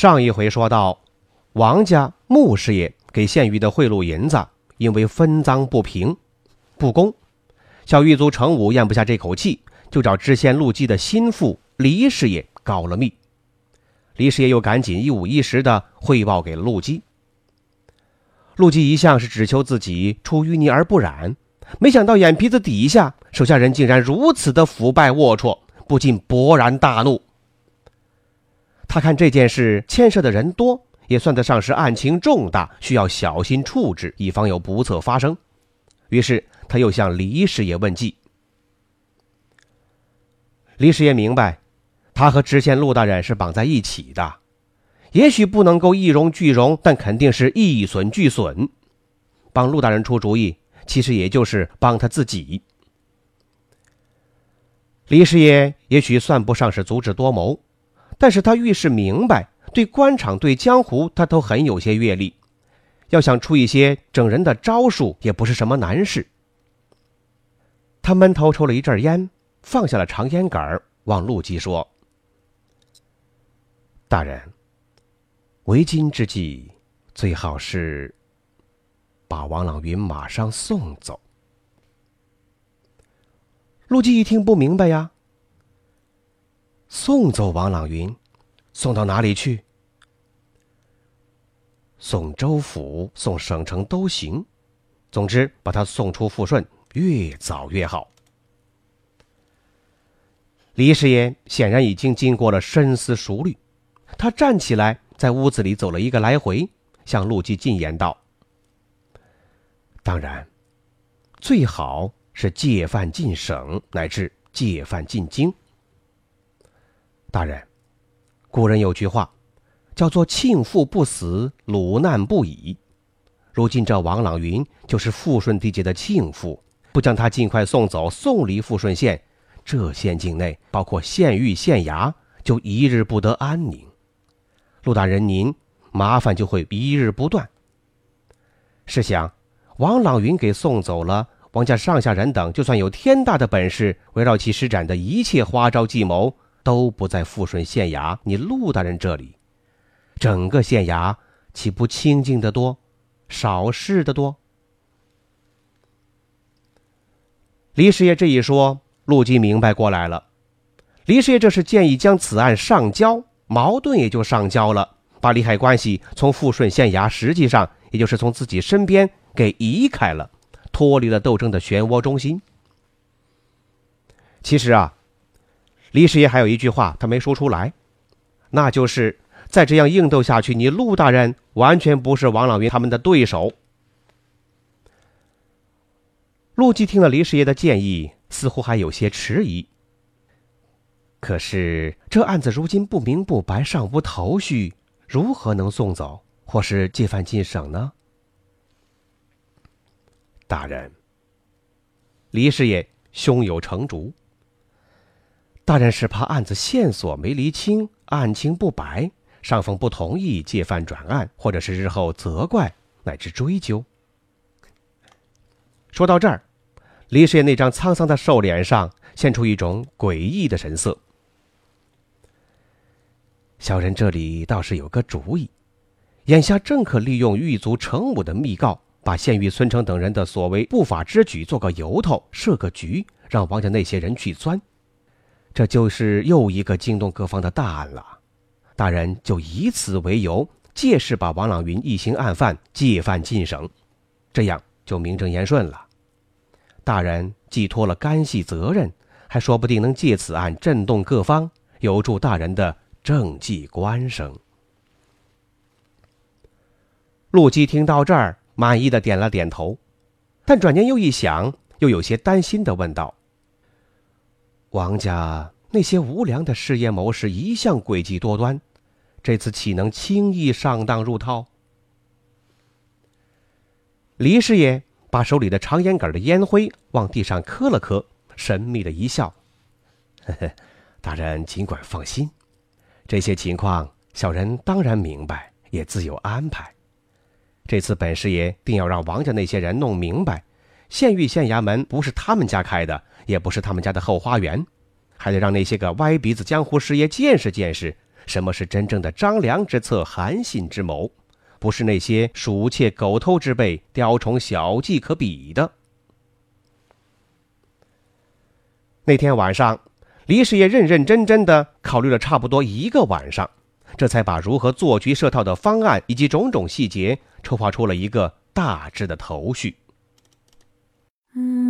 上一回说到，王家穆师爷给县狱的贿赂银子，因为分赃不平、不公，小狱卒程武咽不下这口气，就找知县陆基的心腹黎师爷告了密。黎师爷又赶紧一五一十的汇报给了陆基。陆基一向是只求自己出淤泥而不染，没想到眼皮子底下手下人竟然如此的腐败龌龊，不禁勃然大怒。他看这件事牵涉的人多，也算得上是案情重大，需要小心处置，以防有不测发生。于是他又向李师爷问计。李师爷明白，他和知县陆大人是绑在一起的，也许不能够一荣俱荣，但肯定是一损俱损。帮陆大人出主意，其实也就是帮他自己。李师爷也许算不上是足智多谋。但是他遇事明白，对官场、对江湖，他都很有些阅历。要想出一些整人的招数，也不是什么难事。他闷头抽了一阵烟，放下了长烟杆，望陆基说：“大人，为今之计，最好是把王朗云马上送走。”陆基一听不明白呀。送走王朗云，送到哪里去？送州府、送省城都行，总之把他送出富顺，越早越好。李师爷显然已经经过了深思熟虑，他站起来，在屋子里走了一个来回，向陆基进言道：“当然，最好是借犯进省，乃至借犯进京。”大人，古人有句话，叫做“庆父不死，鲁难不已”。如今这王朗云就是富顺地界的庆父，不将他尽快送走，送离富顺县，这县境内包括县狱、县衙，就一日不得安宁。陆大人您，麻烦就会一日不断。试想，王朗云给送走了，王家上下人等，就算有天大的本事，围绕其施展的一切花招计谋。都不在富顺县衙，你陆大人这里，整个县衙岂不清静得多，少事的多？李师爷这一说，陆基明白过来了。李师爷这是建议将此案上交，矛盾也就上交了，把利害关系从富顺县衙，实际上也就是从自己身边给移开了，脱离了斗争的漩涡中心。其实啊。李师爷还有一句话，他没说出来，那就是再这样硬斗下去，你陆大人完全不是王朗云他们的对手。陆基听了李师爷的建议，似乎还有些迟疑。可是这案子如今不明不白，尚无头绪，如何能送走或是借犯进省呢？大人，李师爷胸有成竹。大人是怕案子线索没厘清，案情不白，上峰不同意借犯转案，或者是日后责怪乃至追究。说到这儿，李师爷那张沧桑的瘦脸上现出一种诡异的神色。小人这里倒是有个主意，眼下正可利用狱卒程武的密告，把县狱孙成等人的所谓不法之举做个由头，设个局，让王家那些人去钻。这就是又一个惊动各方的大案了，大人就以此为由，借势把王朗云一行案犯借犯进省，这样就名正言顺了。大人寄托了干系责任，还说不定能借此案震动各方，有助大人的政绩官声。陆基听到这儿，满意的点了点头，但转念又一想，又有些担心的问道。王家那些无良的事业谋士一向诡计多端，这次岂能轻易上当入套？李师爷把手里的长烟杆的烟灰往地上磕了磕，神秘的一笑：“呵呵，大人尽管放心，这些情况小人当然明白，也自有安排。这次本师爷定要让王家那些人弄明白，县狱县衙门不是他们家开的，也不是他们家的后花园，还得让那些个歪鼻子江湖师爷见识见识。”什么是真正的张良之策、韩信之谋？不是那些鼠窃狗偷之辈、雕虫小技可比的。那天晚上，李师爷认认真真的考虑了差不多一个晚上，这才把如何做局设套的方案以及种种细节筹划出了一个大致的头绪。嗯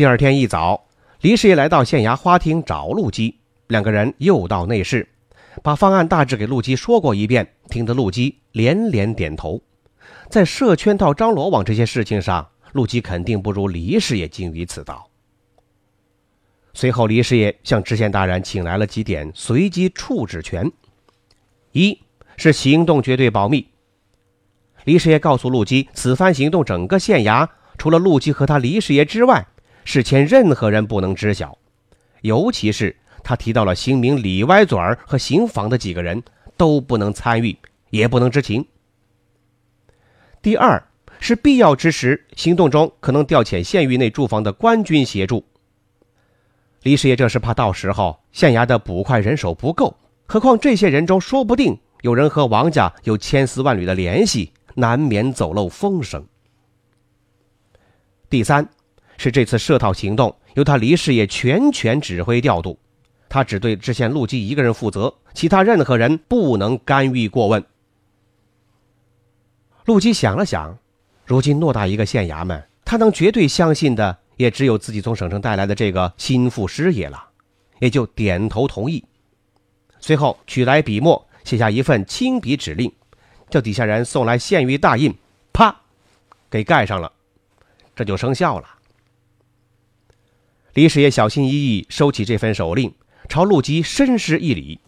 第二天一早，李师爷来到县衙花厅找陆基，两个人又到内室。把方案大致给陆基说过一遍，听得陆基连连点头。在设圈套张罗网这些事情上，陆基肯定不如李师爷精于此道。随后，李师爷向知县大人请来了几点随机处置权：一是行动绝对保密。李师爷告诉陆基，此番行动整个县衙除了陆基和他李师爷之外，事前任何人不能知晓，尤其是。他提到了姓名李歪嘴儿和姓房的几个人都不能参与，也不能知情。第二是必要之时，行动中可能调遣县域内驻防的官军协助。李师爷这是怕到时候县衙的捕快人手不够，何况这些人中说不定有人和王家有千丝万缕的联系，难免走漏风声。第三是这次设套行动由他李师爷全权指挥调度。他只对知县陆基一个人负责，其他任何人不能干预过问。陆基想了想，如今偌大一个县衙门，他能绝对相信的也只有自己从省城带来的这个心腹师爷了，也就点头同意。随后取来笔墨，写下一份亲笔指令，叫底下人送来县狱大印，啪，给盖上了，这就生效了。李师爷小心翼翼收起这份手令。朝陆基深施一礼，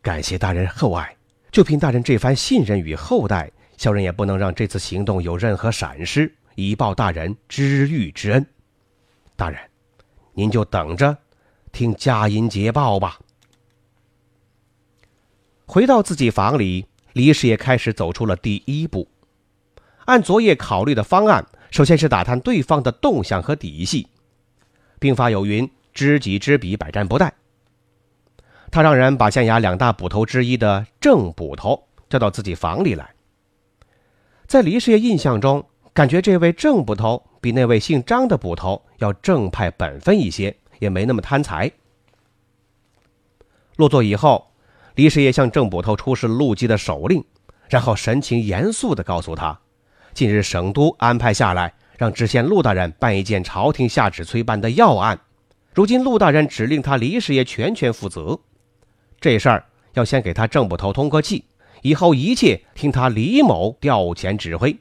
感谢大人厚爱。就凭大人这番信任与厚待，小人也不能让这次行动有任何闪失，以报大人知遇之恩。大人，您就等着听佳音捷报吧。回到自己房里，李师爷开始走出了第一步。按昨夜考虑的方案，首先是打探对方的动向和底细。兵法有云。知己知彼，百战不殆。他让人把县衙两大捕头之一的郑捕头叫到自己房里来。在李师爷印象中，感觉这位郑捕头比那位姓张的捕头要正派本分一些，也没那么贪财。落座以后，李师爷向郑捕头出示陆基的手令，然后神情严肃地告诉他：近日省都安排下来，让知县陆大人办一件朝廷下旨催办的要案。如今陆大人指令他李师爷全权负责，这事儿要先给他郑捕头通个气，以后一切听他李某调遣指挥。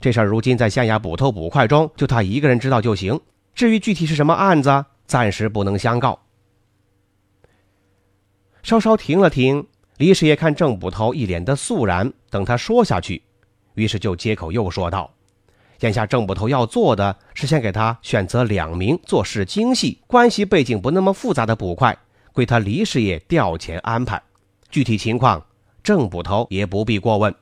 这事儿如今在县衙捕头捕快中，就他一个人知道就行。至于具体是什么案子，暂时不能相告。稍稍停了停，李师爷看郑捕头一脸的肃然，等他说下去，于是就接口又说道。眼下郑捕头要做的是先给他选择两名做事精细、关系背景不那么复杂的捕快，归他李师爷调遣安排。具体情况，郑捕头也不必过问。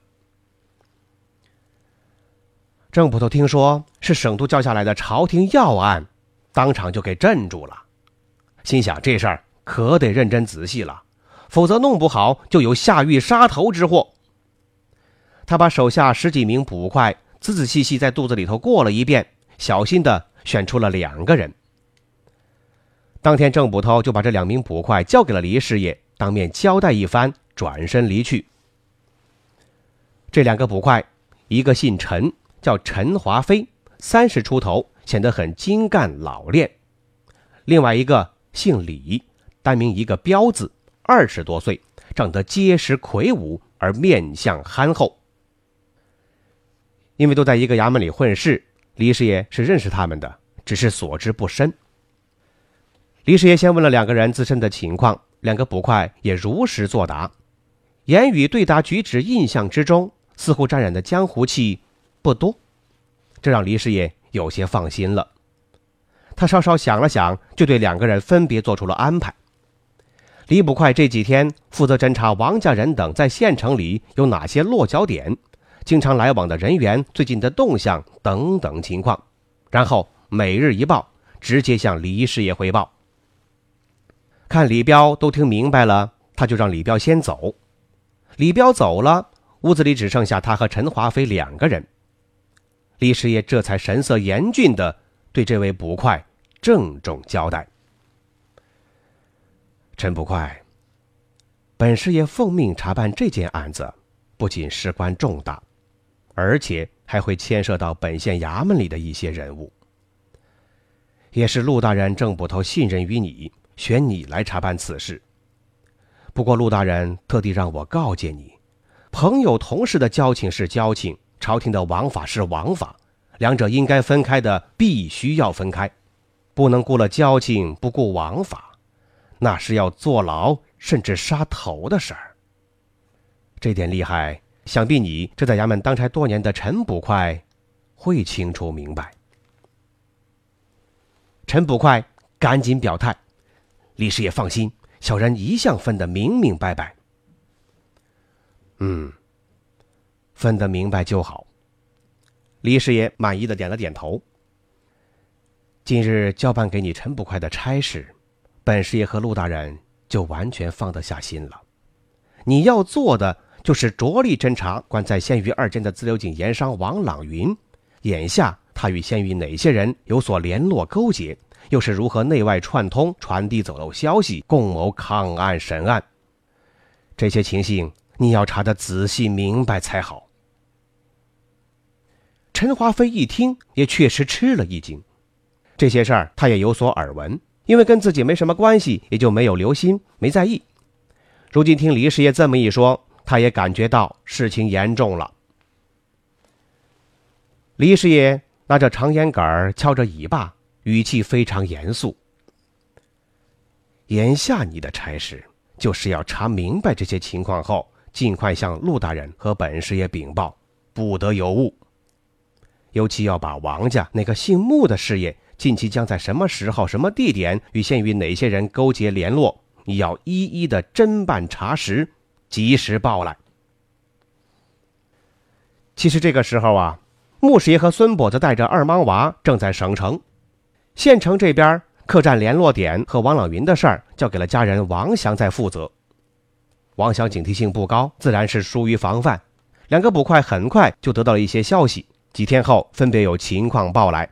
郑捕头听说是省都叫下来的朝廷要案，当场就给镇住了，心想这事儿可得认真仔细了，否则弄不好就有下狱杀头之祸。他把手下十几名捕快。仔仔细细在肚子里头过了一遍，小心的选出了两个人。当天，郑捕头就把这两名捕快交给了李师爷，当面交代一番，转身离去。这两个捕快，一个姓陈，叫陈华飞，三十出头，显得很精干老练；另外一个姓李，单名一个彪字，二十多岁，长得结实魁梧，而面相憨厚。因为都在一个衙门里混事，李师爷是认识他们的，只是所知不深。李师爷先问了两个人自身的情况，两个捕快也如实作答，言语对答举止印象之中。似乎沾染的江湖气不多，这让李师爷有些放心了。他稍稍想了想，就对两个人分别做出了安排。李捕快这几天负责侦查王家人等在县城里有哪些落脚点、经常来往的人员最近的动向等等情况，然后每日一报，直接向李师爷汇报。看李彪都听明白了，他就让李彪先走。李彪走了。屋子里只剩下他和陈华飞两个人，李师爷这才神色严峻的对这位捕快郑重交代：“陈捕快，本师爷奉命查办这件案子，不仅事关重大，而且还会牵涉到本县衙门里的一些人物。也是陆大人郑捕头信任于你，选你来查办此事。不过陆大人特地让我告诫你。”朋友同事的交情是交情，朝廷的王法是王法，两者应该分开的，必须要分开，不能顾了交情不顾王法，那是要坐牢甚至杀头的事儿。这点厉害，想必你这在衙门当差多年的陈捕快会清楚明白。陈捕快赶紧表态：“李师爷放心，小人一向分得明明白白。”嗯，分得明白就好。李师爷满意的点了点头。今日交办给你陈捕快的差事，本师爷和陆大人就完全放得下心了。你要做的就是着力侦查关在县域二间的自流井盐商王朗云，眼下他与县域哪些人有所联络勾结，又是如何内外串通传递走漏消息，共谋抗案审案。这些情形。你要查的仔细明白才好。陈华飞一听，也确实吃了一惊。这些事儿他也有所耳闻，因为跟自己没什么关系，也就没有留心，没在意。如今听李师爷这么一说，他也感觉到事情严重了。李师爷拿着长烟杆儿敲着尾巴，语气非常严肃：“眼下你的差事，就是要查明白这些情况后。”尽快向陆大人和本师爷禀报，不得有误。尤其要把王家那个姓穆的师爷近期将在什么时候、什么地点与县与哪些人勾结联络，你要一一的侦办查实，及时报来。其实这个时候啊，穆师爷和孙跛子带着二莽娃正在省城，县城这边客栈联络点和王朗云的事儿交给了家人王祥在负责。王祥警惕性不高，自然是疏于防范。两个捕快很快就得到了一些消息，几天后分别有情况报来。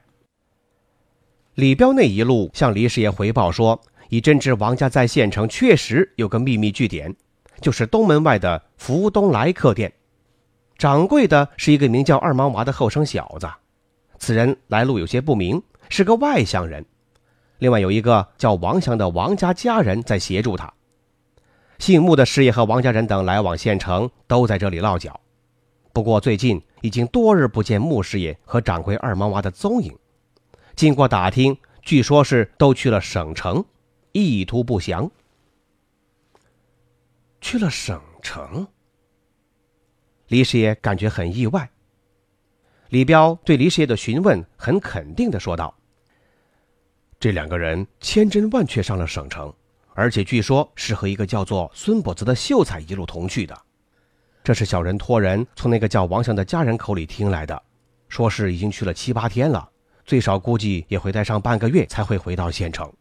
李彪那一路向李师爷回报说，已真知王家在县城确实有个秘密据点，就是东门外的福东来客店，掌柜的是一个名叫二毛娃的后生小子，此人来路有些不明，是个外乡人。另外有一个叫王祥的王家家人在协助他。姓穆的师爷和王家人等来往县城，都在这里落脚。不过最近已经多日不见穆师爷和掌柜二毛娃的踪影。经过打听，据说是都去了省城，意图不详。去了省城，李师爷感觉很意外。李彪对李师爷的询问很肯定的说道：“这两个人千真万确上了省城。”而且据说是和一个叫做孙跛子的秀才一路同去的，这是小人托人从那个叫王祥的家人口里听来的，说是已经去了七八天了，最少估计也会待上半个月才会回到县城。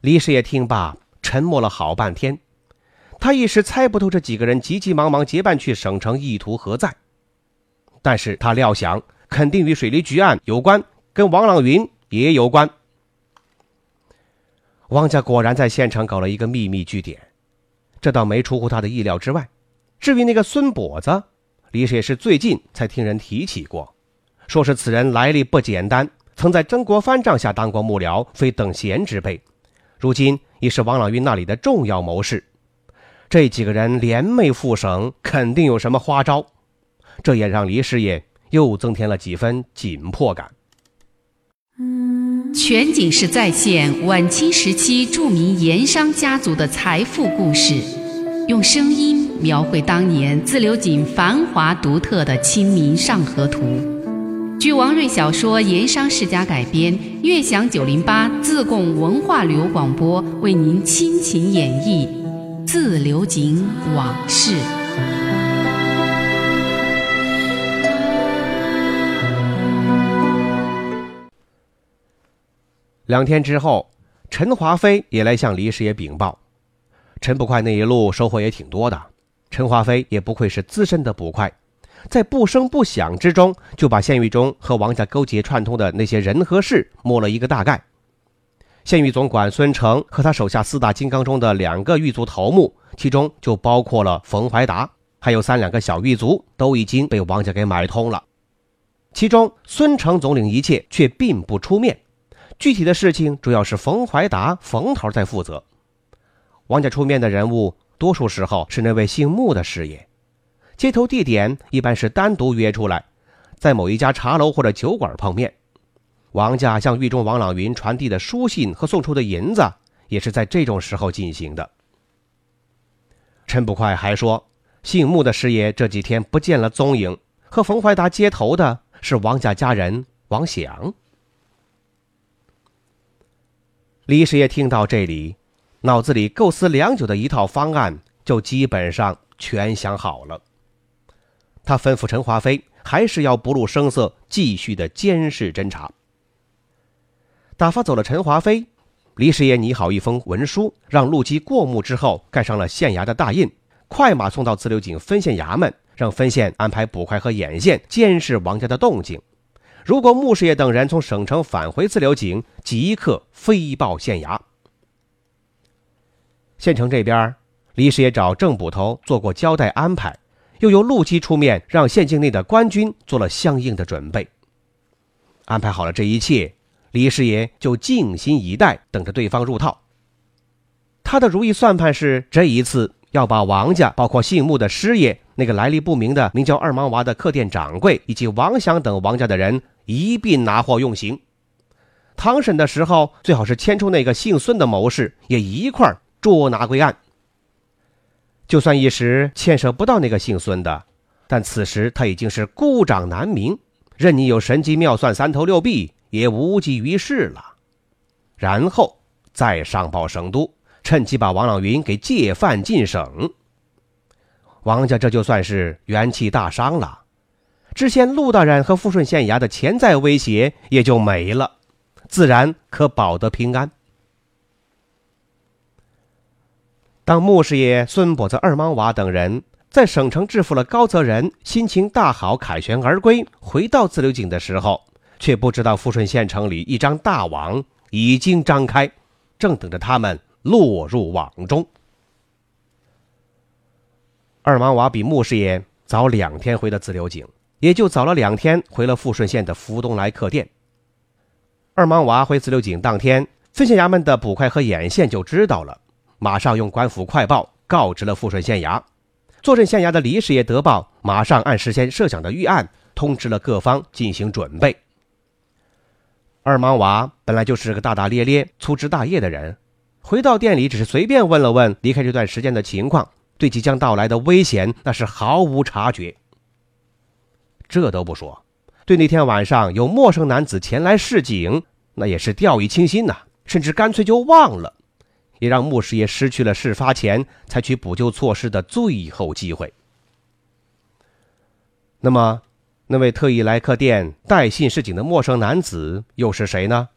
李师爷听罢，沉默了好半天，他一时猜不透这几个人急急忙忙结伴去省城意图何在，但是他料想肯定与水利局案有关，跟王朗云也有关。王家果然在县城搞了一个秘密据点，这倒没出乎他的意料之外。至于那个孙跛子，李师爷是最近才听人提起过，说是此人来历不简单，曾在曾国藩帐下当过幕僚，非等闲之辈，如今已是王朗云那里的重要谋士。这几个人联袂赴省，肯定有什么花招，这也让黎师爷又增添了几分紧迫感。全景式再现晚清时期著名盐商家族的财富故事，用声音描绘当年自流井繁华独特的《清明上河图》。据王瑞小说《盐商世家》改编，悦享九零八自贡文化旅游广播为您倾情演绎《自流井往事》。两天之后，陈华飞也来向李师爷禀报。陈捕快那一路收获也挺多的。陈华飞也不愧是资深的捕快，在不声不响之中就把县狱中和王家勾结串通的那些人和事摸了一个大概。县狱总管孙成和他手下四大金刚中的两个狱卒头目，其中就包括了冯怀达，还有三两个小狱卒，都已经被王家给买通了。其中孙成总领一切，却并不出面。具体的事情主要是冯怀达、冯头在负责。王家出面的人物，多数时候是那位姓穆的师爷。接头地点一般是单独约出来，在某一家茶楼或者酒馆碰面。王家向狱中王朗云传递的书信和送出的银子，也是在这种时候进行的。陈捕快还说，姓穆的师爷这几天不见了踪影，和冯怀达接头的是王家家人王祥。李师爷听到这里，脑子里构思良久的一套方案就基本上全想好了。他吩咐陈华飞，还是要不露声色，继续的监视侦查。打发走了陈华飞，李师爷拟好一封文书，让陆基过目之后，盖上了县衙的大印，快马送到自流井分县衙门，让分县安排捕快和眼线监视王家的动静。如果穆师爷等人从省城返回自流井，即刻飞报县衙。县城这边，李师爷找郑捕头做过交代安排，又由陆基出面，让县境内的官军做了相应的准备。安排好了这一切。李师爷就静心以待，等着对方入套。他的如意算盘是，这一次要把王家，包括姓穆的师爷、那个来历不明的名叫二毛娃的客店掌柜，以及王祥等王家的人一并拿获用刑。堂审的时候，最好是牵出那个姓孙的谋士，也一块捉拿归案。就算一时牵涉不到那个姓孙的，但此时他已经是孤掌难鸣，任你有神机妙算、三头六臂。也无济于事了，然后再上报省都，趁机把王朗云给借犯进省。王家这就算是元气大伤了，知县陆大人和富顺县衙的潜在威胁也就没了，自然可保得平安。当穆师爷、孙跛子、二毛娃等人在省城制服了高泽仁，心情大好，凯旋而归，回到自流井的时候。却不知道富顺县城里一张大网已经张开，正等着他们落入网中。二毛娃比穆师爷早两天回的自流井，也就早了两天回了富顺县的福东来客店。二毛娃回自流井当天，分县衙门的捕快和眼线就知道了，马上用官府快报告知了富顺县衙。坐镇县衙的李师爷得报，马上按事先设想的预案，通知了各方进行准备。二毛娃本来就是个大大咧咧、粗枝大叶的人，回到店里只是随便问了问离开这段时间的情况，对即将到来的危险那是毫无察觉。这都不说，对那天晚上有陌生男子前来示警，那也是掉以轻心呐，甚至干脆就忘了，也让穆师爷失去了事发前采取补救措施的最后机会。那么。那位特意来客店带信示警的陌生男子又是谁呢？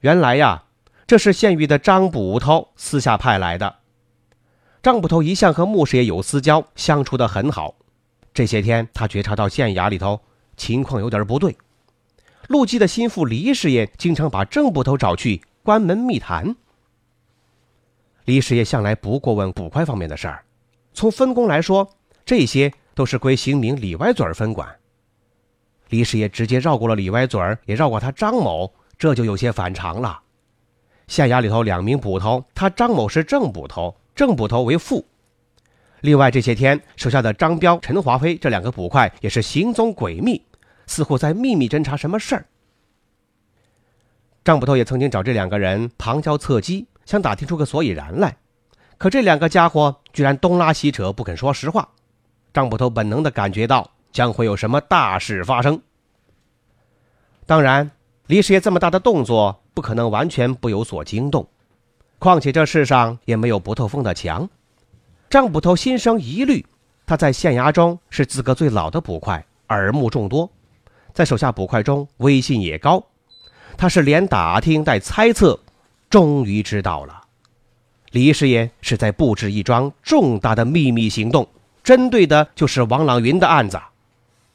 原来呀，这是县狱的张捕头私下派来的。张捕头一向和穆师爷有私交，相处的很好。这些天，他觉察到县衙里头情况有点不对。陆基的心腹黎师爷经常把郑捕头找去关门密谈。李师爷向来不过问捕快方面的事儿，从分工来说，这些都是归刑名李歪嘴儿分管。李师爷直接绕过了李歪嘴儿，也绕过他张某，这就有些反常了。县衙里头两名捕头，他张某是正捕头，正捕头为副。另外这些天手下的张彪、陈华飞这两个捕快也是行踪诡秘，似乎在秘密侦查什么事儿。张捕头也曾经找这两个人旁敲侧击，想打听出个所以然来，可这两个家伙居然东拉西扯，不肯说实话。张捕头本能的感觉到将会有什么大事发生。当然，李师爷这么大的动作。不可能完全不有所惊动，况且这世上也没有不透风的墙。张捕头心生疑虑，他在县衙中是资格最老的捕快，耳目众多，在手下捕快中威信也高。他是连打听带猜测，终于知道了，李师爷是在布置一桩重大的秘密行动，针对的就是王朗云的案子。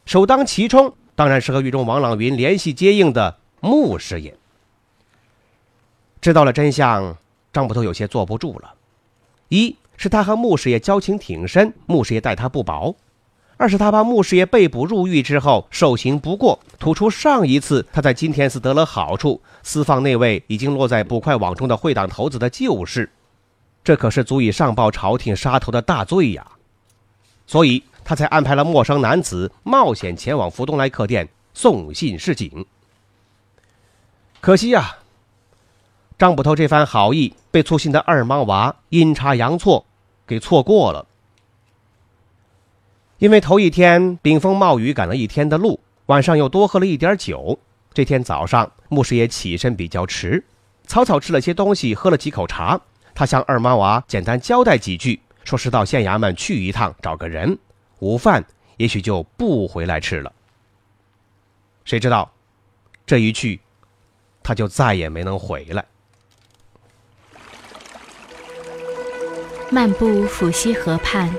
首当其冲，当然是和狱中王朗云联系接应的穆师爷。知道了真相，张捕头有些坐不住了。一是他和穆师爷交情挺深，穆师爷待他不薄；二是他怕穆师爷被捕入狱之后受刑不过，吐出上一次他在金田寺得了好处，私放那位已经落在捕快网中的会党头子的旧事，这可是足以上报朝廷杀头的大罪呀！所以他才安排了陌生男子冒险前往福东来客店送信示警。可惜呀。张捕头这番好意被粗心的二莽娃阴差阳错给错过了。因为头一天顶风冒雨赶了一天的路，晚上又多喝了一点酒。这天早上，牧师爷起身比较迟，草草吃了些东西，喝了几口茶。他向二妈娃简单交代几句，说是到县衙门去一趟，找个人，午饭也许就不回来吃了。谁知道，这一去，他就再也没能回来。漫步抚溪河畔，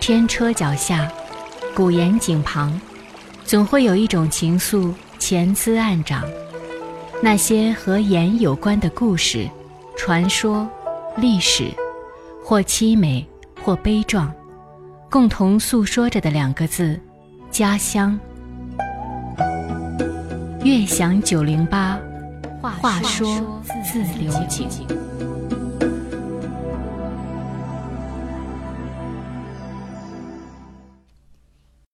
天车脚下，古岩井旁，总会有一种情愫潜滋暗长。那些和盐有关的故事、传说、历史，或凄美，或悲壮，共同诉说着的两个字：家乡。悦享九零八，话说自流井。